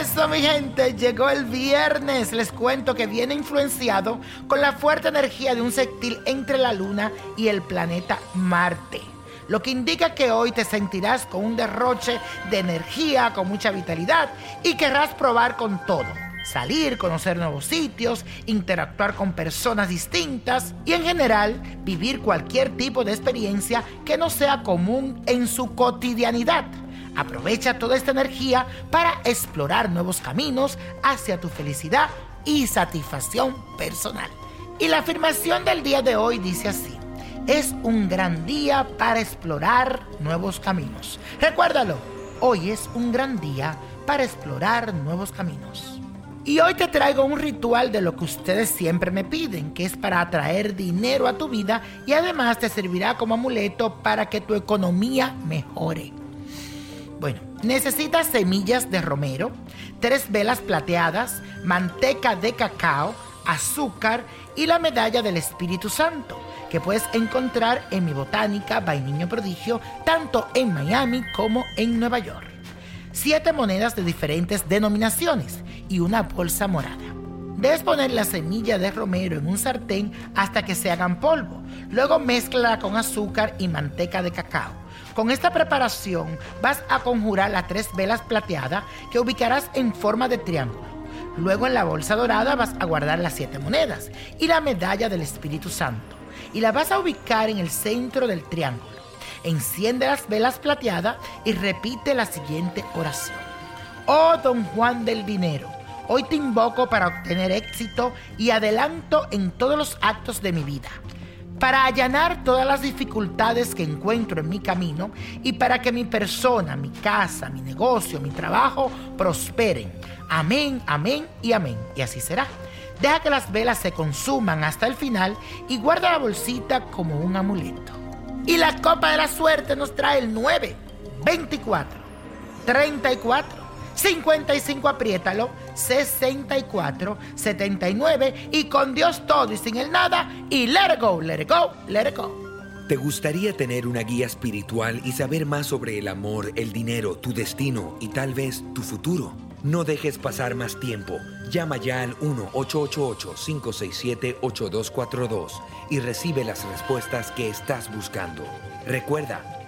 Eso, mi gente, llegó el viernes. Les cuento que viene influenciado con la fuerte energía de un sextil entre la Luna y el planeta Marte. Lo que indica que hoy te sentirás con un derroche de energía, con mucha vitalidad y querrás probar con todo. Salir, conocer nuevos sitios, interactuar con personas distintas y en general vivir cualquier tipo de experiencia que no sea común en su cotidianidad. Aprovecha toda esta energía para explorar nuevos caminos hacia tu felicidad y satisfacción personal. Y la afirmación del día de hoy dice así. Es un gran día para explorar nuevos caminos. Recuérdalo, hoy es un gran día para explorar nuevos caminos. Y hoy te traigo un ritual de lo que ustedes siempre me piden, que es para atraer dinero a tu vida y además te servirá como amuleto para que tu economía mejore. Bueno, necesitas semillas de romero, tres velas plateadas, manteca de cacao, azúcar y la medalla del Espíritu Santo, que puedes encontrar en mi botánica by Prodigio, tanto en Miami como en Nueva York. Siete monedas de diferentes denominaciones y una bolsa morada. Debes poner la semilla de romero en un sartén hasta que se hagan polvo. Luego mezcla con azúcar y manteca de cacao. Con esta preparación vas a conjurar las tres velas plateadas que ubicarás en forma de triángulo. Luego en la bolsa dorada vas a guardar las siete monedas y la medalla del Espíritu Santo. Y la vas a ubicar en el centro del triángulo. Enciende las velas plateadas y repite la siguiente oración. Oh don Juan del Dinero, hoy te invoco para obtener éxito y adelanto en todos los actos de mi vida para allanar todas las dificultades que encuentro en mi camino y para que mi persona, mi casa, mi negocio, mi trabajo prosperen. Amén, amén y amén. Y así será. Deja que las velas se consuman hasta el final y guarda la bolsita como un amuleto. Y la copa de la suerte nos trae el 9, 24, 34. 55, apriétalo, 64, 79 y con Dios todo y sin el nada y let go, let go, let it go. ¿Te gustaría tener una guía espiritual y saber más sobre el amor, el dinero, tu destino y tal vez tu futuro? No dejes pasar más tiempo. Llama ya al 1-888-567-8242 y recibe las respuestas que estás buscando. Recuerda,